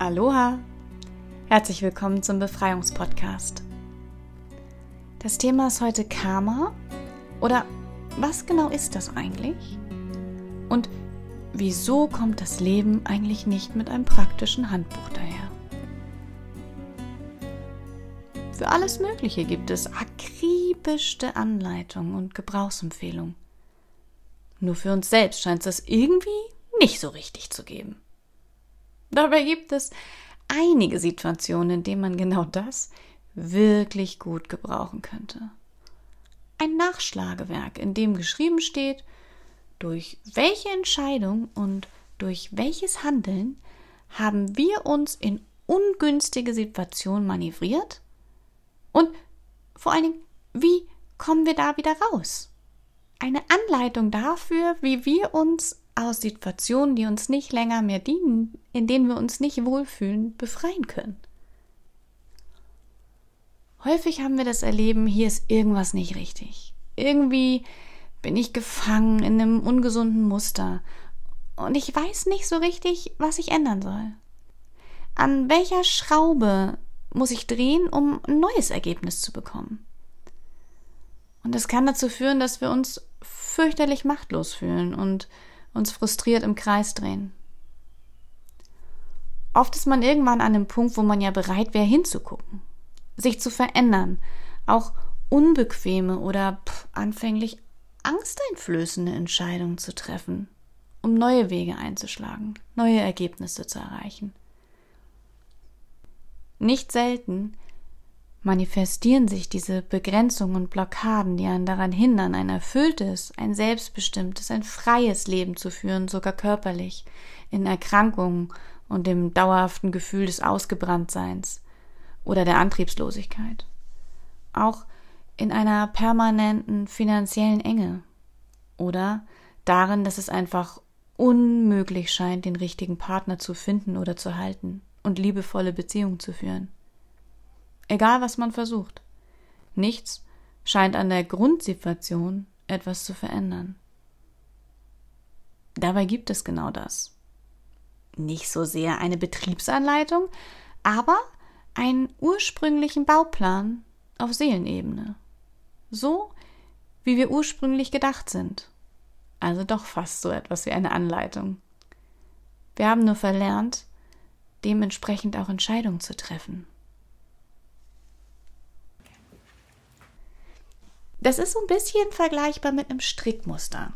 Aloha! Herzlich willkommen zum Befreiungspodcast. Das Thema ist heute Karma oder was genau ist das eigentlich? Und wieso kommt das Leben eigentlich nicht mit einem praktischen Handbuch daher? Für alles Mögliche gibt es akribischste Anleitungen und Gebrauchsempfehlungen. Nur für uns selbst scheint es irgendwie nicht so richtig zu geben. Dabei gibt es einige Situationen, in denen man genau das wirklich gut gebrauchen könnte. Ein Nachschlagewerk, in dem geschrieben steht, durch welche Entscheidung und durch welches Handeln haben wir uns in ungünstige Situationen manövriert und vor allen Dingen, wie kommen wir da wieder raus? Eine Anleitung dafür, wie wir uns aus Situationen, die uns nicht länger mehr dienen, in denen wir uns nicht wohlfühlen, befreien können. Häufig haben wir das Erleben, hier ist irgendwas nicht richtig. Irgendwie bin ich gefangen in einem ungesunden Muster und ich weiß nicht so richtig, was ich ändern soll. An welcher Schraube muss ich drehen, um ein neues Ergebnis zu bekommen? Und das kann dazu führen, dass wir uns fürchterlich machtlos fühlen und uns frustriert im Kreis drehen. Oft ist man irgendwann an einem Punkt, wo man ja bereit wäre hinzugucken, sich zu verändern, auch unbequeme oder pff, anfänglich angsteinflößende Entscheidungen zu treffen, um neue Wege einzuschlagen, neue Ergebnisse zu erreichen. Nicht selten manifestieren sich diese Begrenzungen und Blockaden, die einen daran hindern, ein erfülltes, ein selbstbestimmtes, ein freies Leben zu führen, sogar körperlich, in Erkrankungen und dem dauerhaften Gefühl des Ausgebranntseins oder der Antriebslosigkeit. Auch in einer permanenten finanziellen Enge oder darin, dass es einfach unmöglich scheint, den richtigen Partner zu finden oder zu halten und liebevolle Beziehungen zu führen. Egal was man versucht. Nichts scheint an der Grundsituation etwas zu verändern. Dabei gibt es genau das. Nicht so sehr eine Betriebsanleitung, aber einen ursprünglichen Bauplan auf Seelenebene. So, wie wir ursprünglich gedacht sind. Also doch fast so etwas wie eine Anleitung. Wir haben nur verlernt, dementsprechend auch Entscheidungen zu treffen. Das ist so ein bisschen vergleichbar mit einem Strickmuster.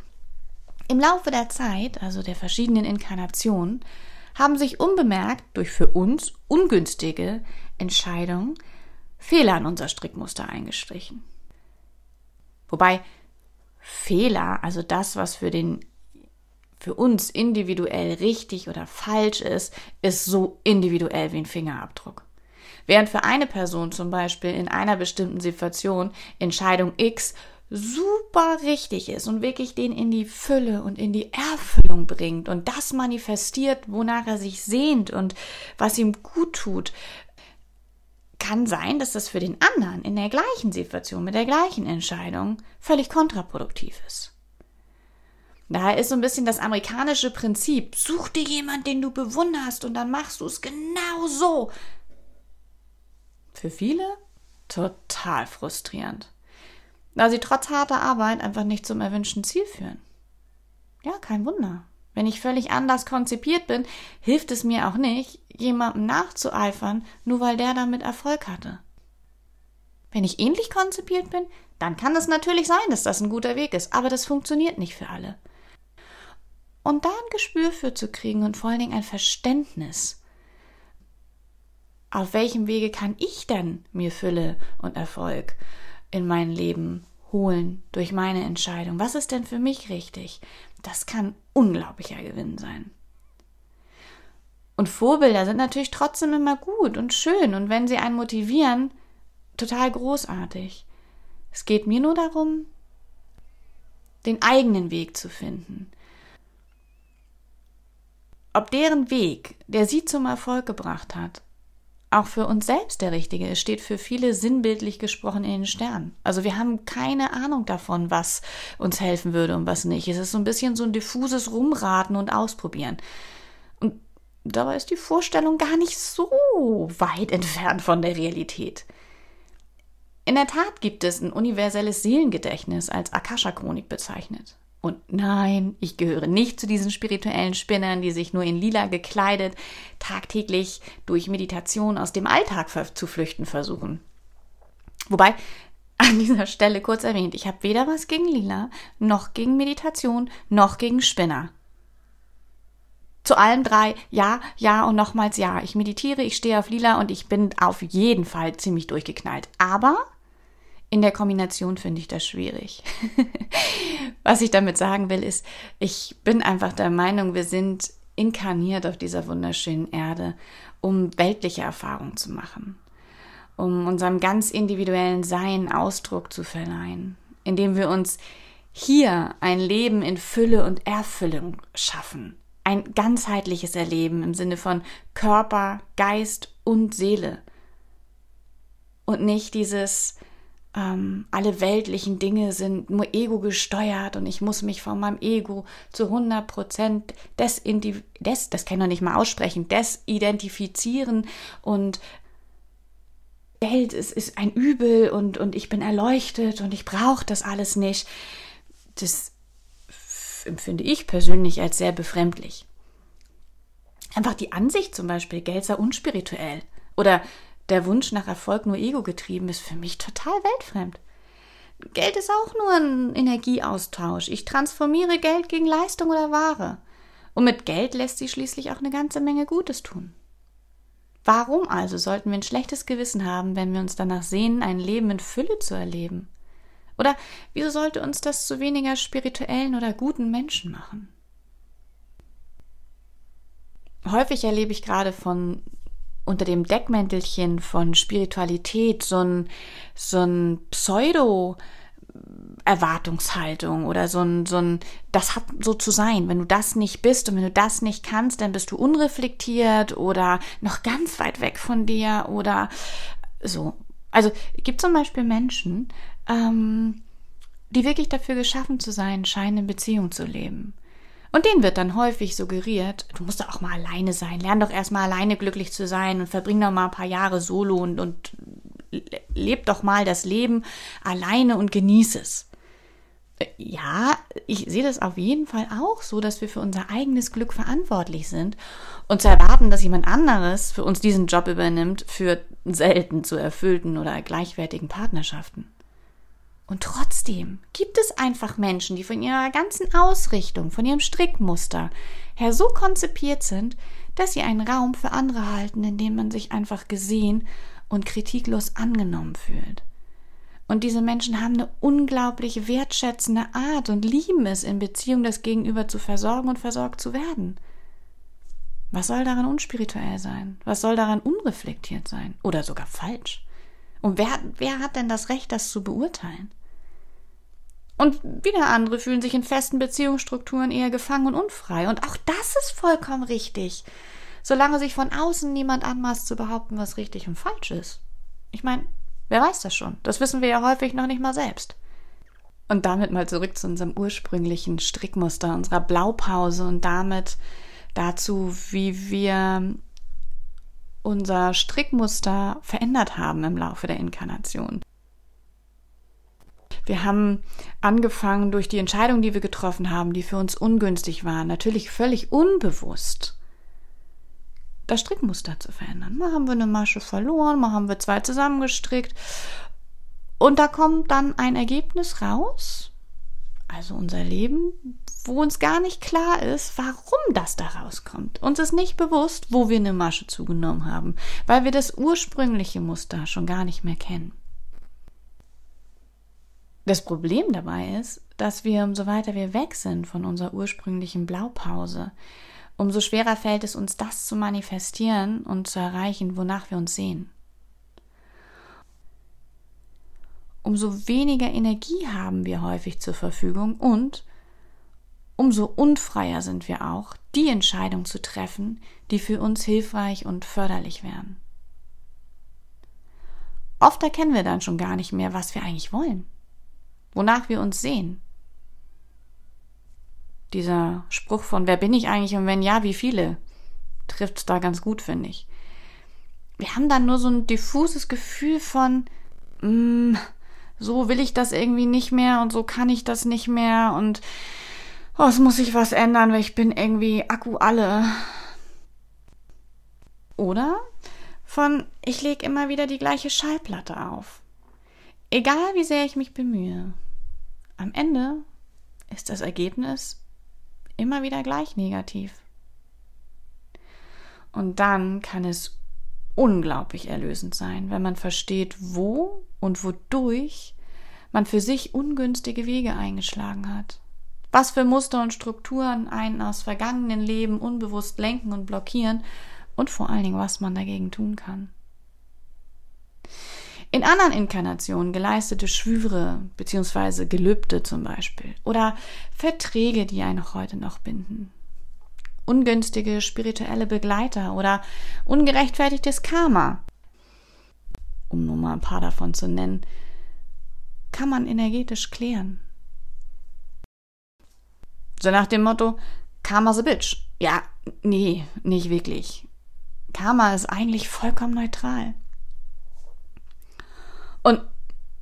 Im Laufe der Zeit, also der verschiedenen Inkarnationen, haben sich unbemerkt durch für uns ungünstige Entscheidungen Fehler in unser Strickmuster eingestrichen. Wobei Fehler, also das, was für den für uns individuell richtig oder falsch ist, ist so individuell wie ein Fingerabdruck. Während für eine Person zum Beispiel in einer bestimmten Situation Entscheidung X super richtig ist und wirklich den in die Fülle und in die Erfüllung bringt und das manifestiert, wonach er sich sehnt und was ihm gut tut, kann sein, dass das für den anderen in der gleichen Situation mit der gleichen Entscheidung völlig kontraproduktiv ist. Daher ist so ein bisschen das amerikanische Prinzip, such dir jemand, den du bewunderst und dann machst du es genau so, für viele total frustrierend, da sie trotz harter Arbeit einfach nicht zum erwünschten Ziel führen. Ja, kein Wunder. Wenn ich völlig anders konzipiert bin, hilft es mir auch nicht, jemandem nachzueifern, nur weil der damit Erfolg hatte. Wenn ich ähnlich konzipiert bin, dann kann es natürlich sein, dass das ein guter Weg ist, aber das funktioniert nicht für alle. Und da ein Gespür für zu kriegen und vor allen Dingen ein Verständnis auf welchem Wege kann ich denn mir Fülle und Erfolg in mein Leben holen durch meine Entscheidung? Was ist denn für mich richtig? Das kann unglaublicher Gewinn sein. Und Vorbilder sind natürlich trotzdem immer gut und schön und wenn sie einen motivieren, total großartig. Es geht mir nur darum, den eigenen Weg zu finden. Ob deren Weg, der sie zum Erfolg gebracht hat, auch für uns selbst der richtige ist, steht für viele sinnbildlich gesprochen in den Sternen. Also wir haben keine Ahnung davon, was uns helfen würde und was nicht. Es ist so ein bisschen so ein diffuses Rumraten und Ausprobieren. Und Dabei ist die Vorstellung gar nicht so weit entfernt von der Realität. In der Tat gibt es ein universelles Seelengedächtnis als Akasha-Chronik bezeichnet. Und nein, ich gehöre nicht zu diesen spirituellen Spinnern, die sich nur in lila gekleidet tagtäglich durch Meditation aus dem Alltag zu flüchten versuchen. Wobei, an dieser Stelle kurz erwähnt, ich habe weder was gegen lila, noch gegen Meditation, noch gegen Spinner. Zu allem drei ja, ja und nochmals ja. Ich meditiere, ich stehe auf lila und ich bin auf jeden Fall ziemlich durchgeknallt. Aber in der Kombination finde ich das schwierig. Was ich damit sagen will, ist, ich bin einfach der Meinung, wir sind inkarniert auf dieser wunderschönen Erde, um weltliche Erfahrungen zu machen, um unserem ganz individuellen Sein Ausdruck zu verleihen, indem wir uns hier ein Leben in Fülle und Erfüllung schaffen. Ein ganzheitliches Erleben im Sinne von Körper, Geist und Seele. Und nicht dieses, ähm, alle weltlichen Dinge sind nur ego gesteuert und ich muss mich von meinem Ego zu 100 Prozent des, des, das kann ich noch nicht mal aussprechen, desidentifizieren und Geld ist, ist ein Übel und, und ich bin erleuchtet und ich brauche das alles nicht. Das empfinde ich persönlich als sehr befremdlich. Einfach die Ansicht zum Beispiel, Geld sei unspirituell. Oder der Wunsch nach Erfolg nur ego getrieben ist für mich total weltfremd. Geld ist auch nur ein Energieaustausch. Ich transformiere Geld gegen Leistung oder Ware. Und mit Geld lässt sich schließlich auch eine ganze Menge Gutes tun. Warum also sollten wir ein schlechtes Gewissen haben, wenn wir uns danach sehnen, ein Leben in Fülle zu erleben? Oder wieso sollte uns das zu weniger spirituellen oder guten Menschen machen? Häufig erlebe ich gerade von unter dem Deckmäntelchen von Spiritualität so ein, so ein Pseudo- Erwartungshaltung oder so ein, so ein, das hat so zu sein. Wenn du das nicht bist und wenn du das nicht kannst, dann bist du unreflektiert oder noch ganz weit weg von dir oder so. Also gibt zum Beispiel Menschen, ähm, die wirklich dafür geschaffen zu sein, scheinen in Beziehung zu leben. Und denen wird dann häufig suggeriert, du musst doch auch mal alleine sein, lern doch erstmal alleine glücklich zu sein und verbring doch mal ein paar Jahre solo und, und leb doch mal das Leben alleine und genieß es. Ja, ich sehe das auf jeden Fall auch so, dass wir für unser eigenes Glück verantwortlich sind und zu erwarten, dass jemand anderes für uns diesen Job übernimmt, führt selten zu erfüllten oder gleichwertigen Partnerschaften. Und trotzdem gibt es einfach Menschen, die von ihrer ganzen Ausrichtung, von ihrem Strickmuster her so konzipiert sind, dass sie einen Raum für andere halten, in dem man sich einfach gesehen und kritiklos angenommen fühlt. Und diese Menschen haben eine unglaublich wertschätzende Art und lieben es, in Beziehung das Gegenüber zu versorgen und versorgt zu werden. Was soll daran unspirituell sein? Was soll daran unreflektiert sein? Oder sogar falsch? Und wer, wer hat denn das Recht, das zu beurteilen? Und wieder andere fühlen sich in festen Beziehungsstrukturen eher gefangen und unfrei. Und auch das ist vollkommen richtig. Solange sich von außen niemand anmaßt zu behaupten, was richtig und falsch ist. Ich meine, wer weiß das schon? Das wissen wir ja häufig noch nicht mal selbst. Und damit mal zurück zu unserem ursprünglichen Strickmuster, unserer Blaupause und damit dazu, wie wir unser Strickmuster verändert haben im Laufe der Inkarnation. Wir haben angefangen durch die Entscheidungen, die wir getroffen haben, die für uns ungünstig waren, natürlich völlig unbewusst, das Strickmuster zu verändern. Mal haben wir eine Masche verloren, mal haben wir zwei zusammengestrickt. Und da kommt dann ein Ergebnis raus, also unser Leben, wo uns gar nicht klar ist, warum das da rauskommt. Uns ist nicht bewusst, wo wir eine Masche zugenommen haben, weil wir das ursprüngliche Muster schon gar nicht mehr kennen. Das Problem dabei ist, dass wir, umso weiter wir weg sind von unserer ursprünglichen Blaupause, umso schwerer fällt es uns, das zu manifestieren und zu erreichen, wonach wir uns sehen. Umso weniger Energie haben wir häufig zur Verfügung und umso unfreier sind wir auch, die Entscheidung zu treffen, die für uns hilfreich und förderlich wären. Oft erkennen wir dann schon gar nicht mehr, was wir eigentlich wollen wonach wir uns sehen. Dieser Spruch von wer bin ich eigentlich und wenn ja, wie viele, trifft da ganz gut, finde ich. Wir haben dann nur so ein diffuses Gefühl von, mh, mm, so will ich das irgendwie nicht mehr und so kann ich das nicht mehr und oh, es muss sich was ändern, weil ich bin irgendwie Akku alle. Oder von ich lege immer wieder die gleiche Schallplatte auf. Egal wie sehr ich mich bemühe. Am Ende ist das Ergebnis immer wieder gleich negativ. Und dann kann es unglaublich erlösend sein, wenn man versteht, wo und wodurch man für sich ungünstige Wege eingeschlagen hat. Was für Muster und Strukturen einen aus vergangenen Leben unbewusst lenken und blockieren und vor allen Dingen, was man dagegen tun kann. In anderen Inkarnationen geleistete Schwüre bzw. Gelübde zum Beispiel oder Verträge, die einen heute noch binden. Ungünstige spirituelle Begleiter oder ungerechtfertigtes Karma, um nur mal ein paar davon zu nennen, kann man energetisch klären. So nach dem Motto, Karma's a bitch. Ja, nee, nicht wirklich. Karma ist eigentlich vollkommen neutral. Und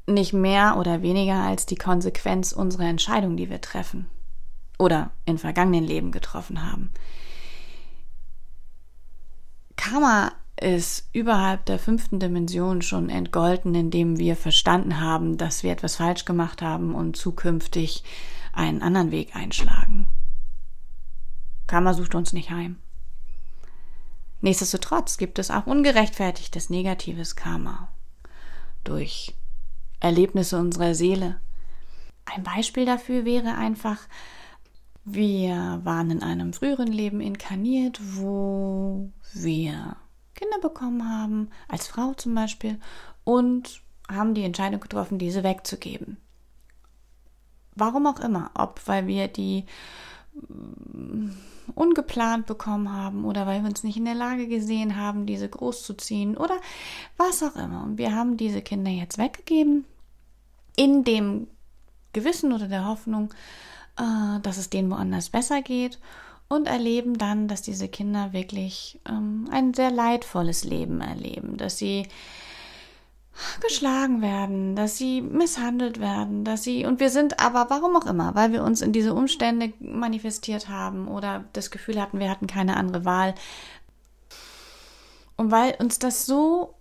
nicht mehr oder weniger als die Konsequenz unserer Entscheidung, die wir treffen oder in vergangenen Leben getroffen haben. Karma ist überhalb der fünften Dimension schon entgolten, indem wir verstanden haben, dass wir etwas falsch gemacht haben und zukünftig einen anderen Weg einschlagen. Karma sucht uns nicht heim. Nichtsdestotrotz gibt es auch ungerechtfertigtes negatives Karma durch Erlebnisse unserer Seele. Ein Beispiel dafür wäre einfach, wir waren in einem früheren Leben inkarniert, wo wir Kinder bekommen haben, als Frau zum Beispiel, und haben die Entscheidung getroffen, diese wegzugeben. Warum auch immer, ob weil wir die ungeplant bekommen haben oder weil wir uns nicht in der Lage gesehen haben, diese großzuziehen oder was auch immer. Und wir haben diese Kinder jetzt weggegeben in dem Gewissen oder der Hoffnung, äh, dass es denen woanders besser geht und erleben dann, dass diese Kinder wirklich ähm, ein sehr leidvolles Leben erleben, dass sie geschlagen werden, dass sie misshandelt werden, dass sie und wir sind aber warum auch immer, weil wir uns in diese Umstände manifestiert haben oder das Gefühl hatten, wir hatten keine andere Wahl. Und weil uns das so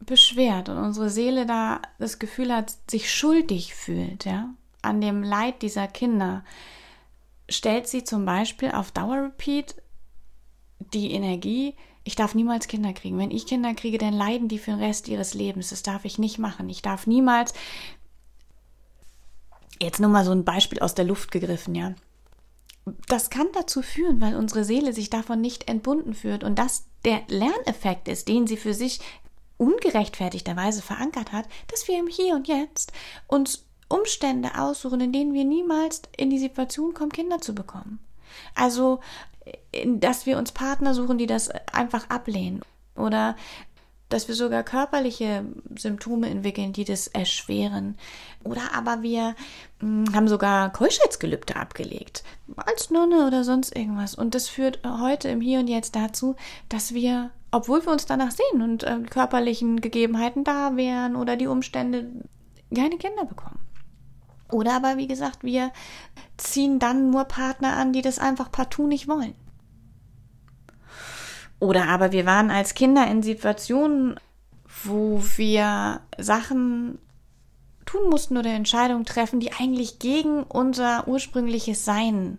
beschwert und unsere Seele da das Gefühl hat, sich schuldig fühlt, ja, an dem Leid dieser Kinder, stellt sie zum Beispiel auf Dauer Repeat die Energie ich darf niemals Kinder kriegen. Wenn ich Kinder kriege, dann leiden die für den Rest ihres Lebens. Das darf ich nicht machen. Ich darf niemals. Jetzt nur mal so ein Beispiel aus der Luft gegriffen, ja. Das kann dazu führen, weil unsere Seele sich davon nicht entbunden führt und das der Lerneffekt ist, den sie für sich ungerechtfertigterweise verankert hat, dass wir im Hier und Jetzt uns Umstände aussuchen, in denen wir niemals in die Situation kommen, Kinder zu bekommen. Also dass wir uns Partner suchen, die das einfach ablehnen. Oder dass wir sogar körperliche Symptome entwickeln, die das erschweren. Oder aber wir hm, haben sogar Keuschheitsgelübde abgelegt, als Nonne oder sonst irgendwas. Und das führt heute im Hier und Jetzt dazu, dass wir, obwohl wir uns danach sehen und äh, körperlichen Gegebenheiten da wären oder die Umstände, keine Kinder bekommen. Oder aber, wie gesagt, wir ziehen dann nur Partner an, die das einfach partout nicht wollen. Oder aber wir waren als Kinder in Situationen, wo wir Sachen tun mussten oder Entscheidungen treffen, die eigentlich gegen unser ursprüngliches Sein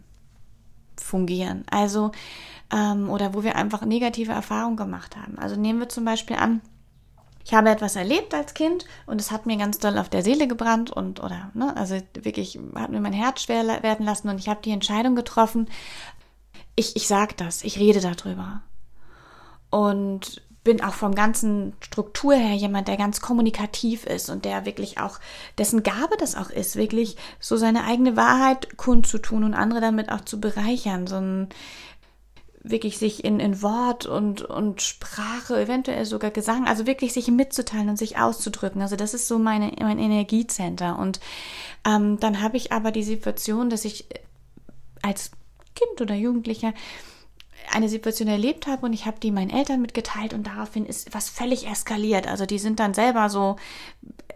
fungieren. Also, ähm, oder wo wir einfach negative Erfahrungen gemacht haben. Also nehmen wir zum Beispiel an, ich habe etwas erlebt als Kind und es hat mir ganz doll auf der Seele gebrannt und oder ne, also wirklich hat mir mein Herz schwer werden lassen und ich habe die Entscheidung getroffen. Ich ich sag das, ich rede darüber und bin auch vom ganzen Struktur her jemand, der ganz kommunikativ ist und der wirklich auch, dessen Gabe das auch ist, wirklich so seine eigene Wahrheit kundzutun und andere damit auch zu bereichern, so ein wirklich sich in, in Wort und, und Sprache, eventuell sogar Gesang, also wirklich sich mitzuteilen und sich auszudrücken. Also das ist so meine, mein Energiecenter. Und ähm, dann habe ich aber die Situation, dass ich als Kind oder Jugendlicher eine Situation erlebt habe und ich habe die meinen Eltern mitgeteilt und daraufhin ist was völlig eskaliert. Also die sind dann selber so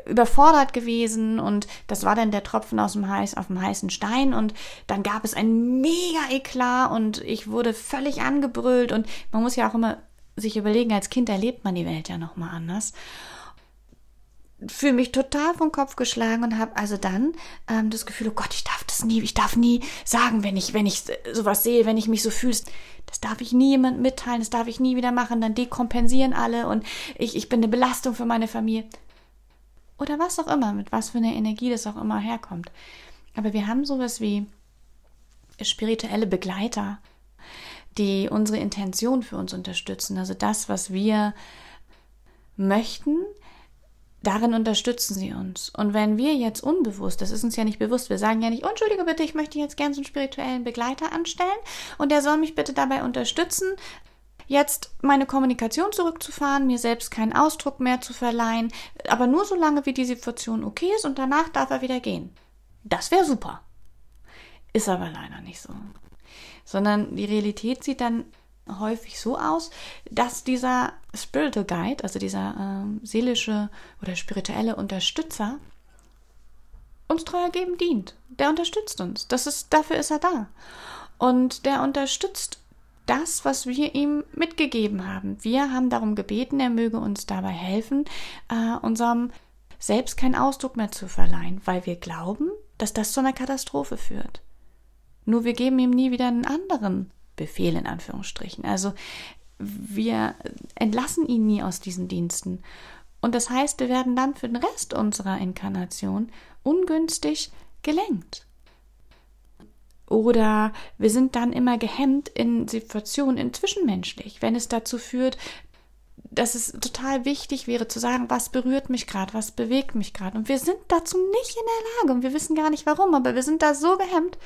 überfordert gewesen und das war dann der Tropfen aus dem Heiß, auf dem heißen Stein und dann gab es ein mega Eklat und ich wurde völlig angebrüllt und man muss ja auch immer sich überlegen, als Kind erlebt man die Welt ja nochmal anders fühle mich total vom Kopf geschlagen und habe also dann ähm, das Gefühl, oh Gott, ich darf das nie, ich darf nie sagen, wenn ich, wenn ich sowas sehe, wenn ich mich so fühle, das darf ich nie jemand mitteilen, das darf ich nie wieder machen, dann dekompensieren alle und ich, ich bin eine Belastung für meine Familie. Oder was auch immer, mit was für einer Energie das auch immer herkommt. Aber wir haben sowas wie spirituelle Begleiter, die unsere Intention für uns unterstützen. Also das, was wir möchten, Darin unterstützen sie uns. Und wenn wir jetzt unbewusst, das ist uns ja nicht bewusst, wir sagen ja nicht, entschuldige bitte, ich möchte jetzt gerne so einen spirituellen Begleiter anstellen und der soll mich bitte dabei unterstützen, jetzt meine Kommunikation zurückzufahren, mir selbst keinen Ausdruck mehr zu verleihen, aber nur so lange, wie die Situation okay ist und danach darf er wieder gehen. Das wäre super. Ist aber leider nicht so. Sondern die Realität sieht dann häufig so aus, dass dieser Spiritual Guide, also dieser ähm, seelische oder spirituelle Unterstützer, uns treu ergeben dient. Der unterstützt uns. Das ist, dafür ist er da. Und der unterstützt das, was wir ihm mitgegeben haben. Wir haben darum gebeten, er möge uns dabei helfen, äh, unserem selbst keinen Ausdruck mehr zu verleihen, weil wir glauben, dass das zu einer Katastrophe führt. Nur wir geben ihm nie wieder einen anderen Befehl in Anführungsstrichen. Also wir entlassen ihn nie aus diesen Diensten. Und das heißt, wir werden dann für den Rest unserer Inkarnation ungünstig gelenkt. Oder wir sind dann immer gehemmt in Situationen, in zwischenmenschlich, wenn es dazu führt, dass es total wichtig wäre zu sagen, was berührt mich gerade, was bewegt mich gerade. Und wir sind dazu nicht in der Lage und wir wissen gar nicht warum, aber wir sind da so gehemmt,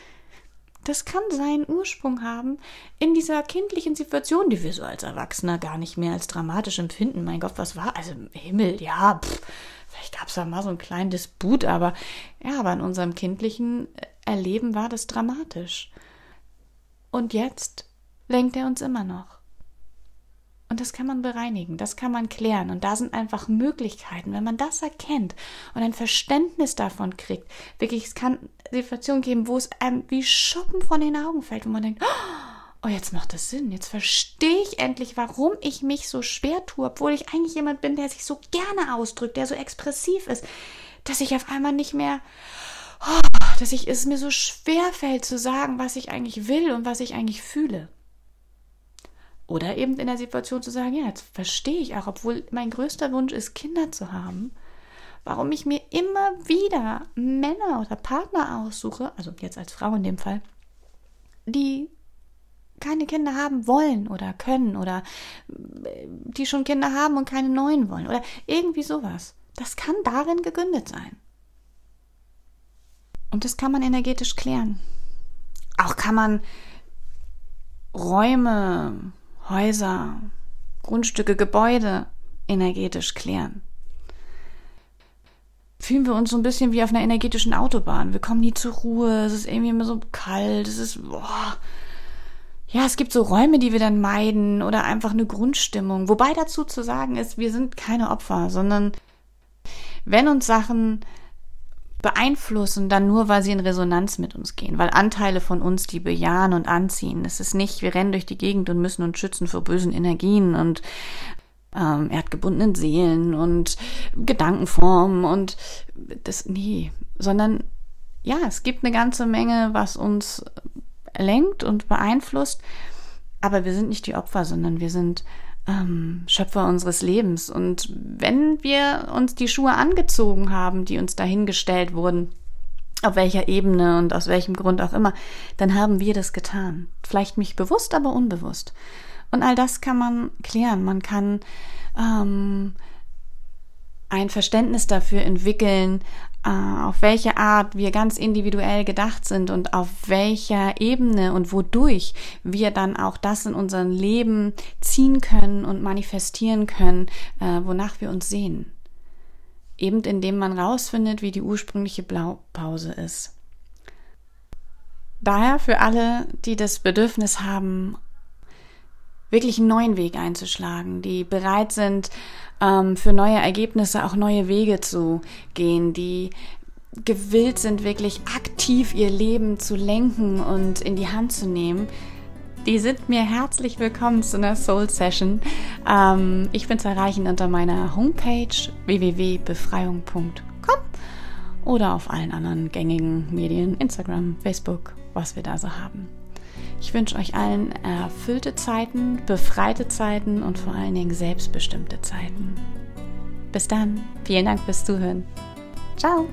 das kann seinen Ursprung haben in dieser kindlichen Situation, die wir so als Erwachsener gar nicht mehr als dramatisch empfinden. Mein Gott, was war? Also im Himmel, ja, pff, vielleicht gab es da mal so einen kleinen Disput, aber ja, aber in unserem kindlichen Erleben war das dramatisch. Und jetzt lenkt er uns immer noch. Und das kann man bereinigen, das kann man klären. Und da sind einfach Möglichkeiten, wenn man das erkennt und ein Verständnis davon kriegt. Wirklich, es kann Situationen geben, wo es einem wie Schuppen von den Augen fällt, wo man denkt, oh, jetzt macht das Sinn. Jetzt verstehe ich endlich, warum ich mich so schwer tue, obwohl ich eigentlich jemand bin, der sich so gerne ausdrückt, der so expressiv ist, dass ich auf einmal nicht mehr, oh, dass ich es mir so schwer fällt zu sagen, was ich eigentlich will und was ich eigentlich fühle. Oder eben in der Situation zu sagen, ja, jetzt verstehe ich auch, obwohl mein größter Wunsch ist, Kinder zu haben, warum ich mir immer wieder Männer oder Partner aussuche, also jetzt als Frau in dem Fall, die keine Kinder haben wollen oder können oder äh, die schon Kinder haben und keine neuen wollen oder irgendwie sowas. Das kann darin gegründet sein. Und das kann man energetisch klären. Auch kann man Räume, Häuser, Grundstücke, Gebäude energetisch klären. Fühlen wir uns so ein bisschen wie auf einer energetischen Autobahn. Wir kommen nie zur Ruhe, es ist irgendwie immer so kalt, es ist, boah. Ja, es gibt so Räume, die wir dann meiden oder einfach eine Grundstimmung. Wobei dazu zu sagen ist, wir sind keine Opfer, sondern wenn uns Sachen beeinflussen, dann nur, weil sie in Resonanz mit uns gehen, weil Anteile von uns die bejahen und anziehen. Es ist nicht, wir rennen durch die Gegend und müssen uns schützen vor bösen Energien und ähm, erdgebundenen Seelen und Gedankenformen und das, nee, sondern ja, es gibt eine ganze Menge, was uns lenkt und beeinflusst, aber wir sind nicht die Opfer, sondern wir sind ähm, Schöpfer unseres Lebens. Und wenn wir uns die Schuhe angezogen haben, die uns dahingestellt wurden, auf welcher Ebene und aus welchem Grund auch immer, dann haben wir das getan. Vielleicht nicht bewusst, aber unbewusst. Und all das kann man klären. Man kann ähm, ein Verständnis dafür entwickeln, äh, auf welche Art wir ganz individuell gedacht sind und auf welcher Ebene und wodurch wir dann auch das in unserem Leben ziehen können und manifestieren können, äh, wonach wir uns sehen. Eben indem man rausfindet, wie die ursprüngliche Blaupause ist. Daher für alle, die das Bedürfnis haben, wirklich einen neuen Weg einzuschlagen, die bereit sind, ähm, für neue Ergebnisse auch neue Wege zu gehen, die gewillt sind, wirklich aktiv ihr Leben zu lenken und in die Hand zu nehmen, die sind mir herzlich willkommen zu einer Soul Session. Ähm, ich bin zu erreichen unter meiner Homepage www.befreiung.com oder auf allen anderen gängigen Medien, Instagram, Facebook, was wir da so haben. Ich wünsche euch allen erfüllte Zeiten, befreite Zeiten und vor allen Dingen selbstbestimmte Zeiten. Bis dann. Vielen Dank fürs Zuhören. Ciao.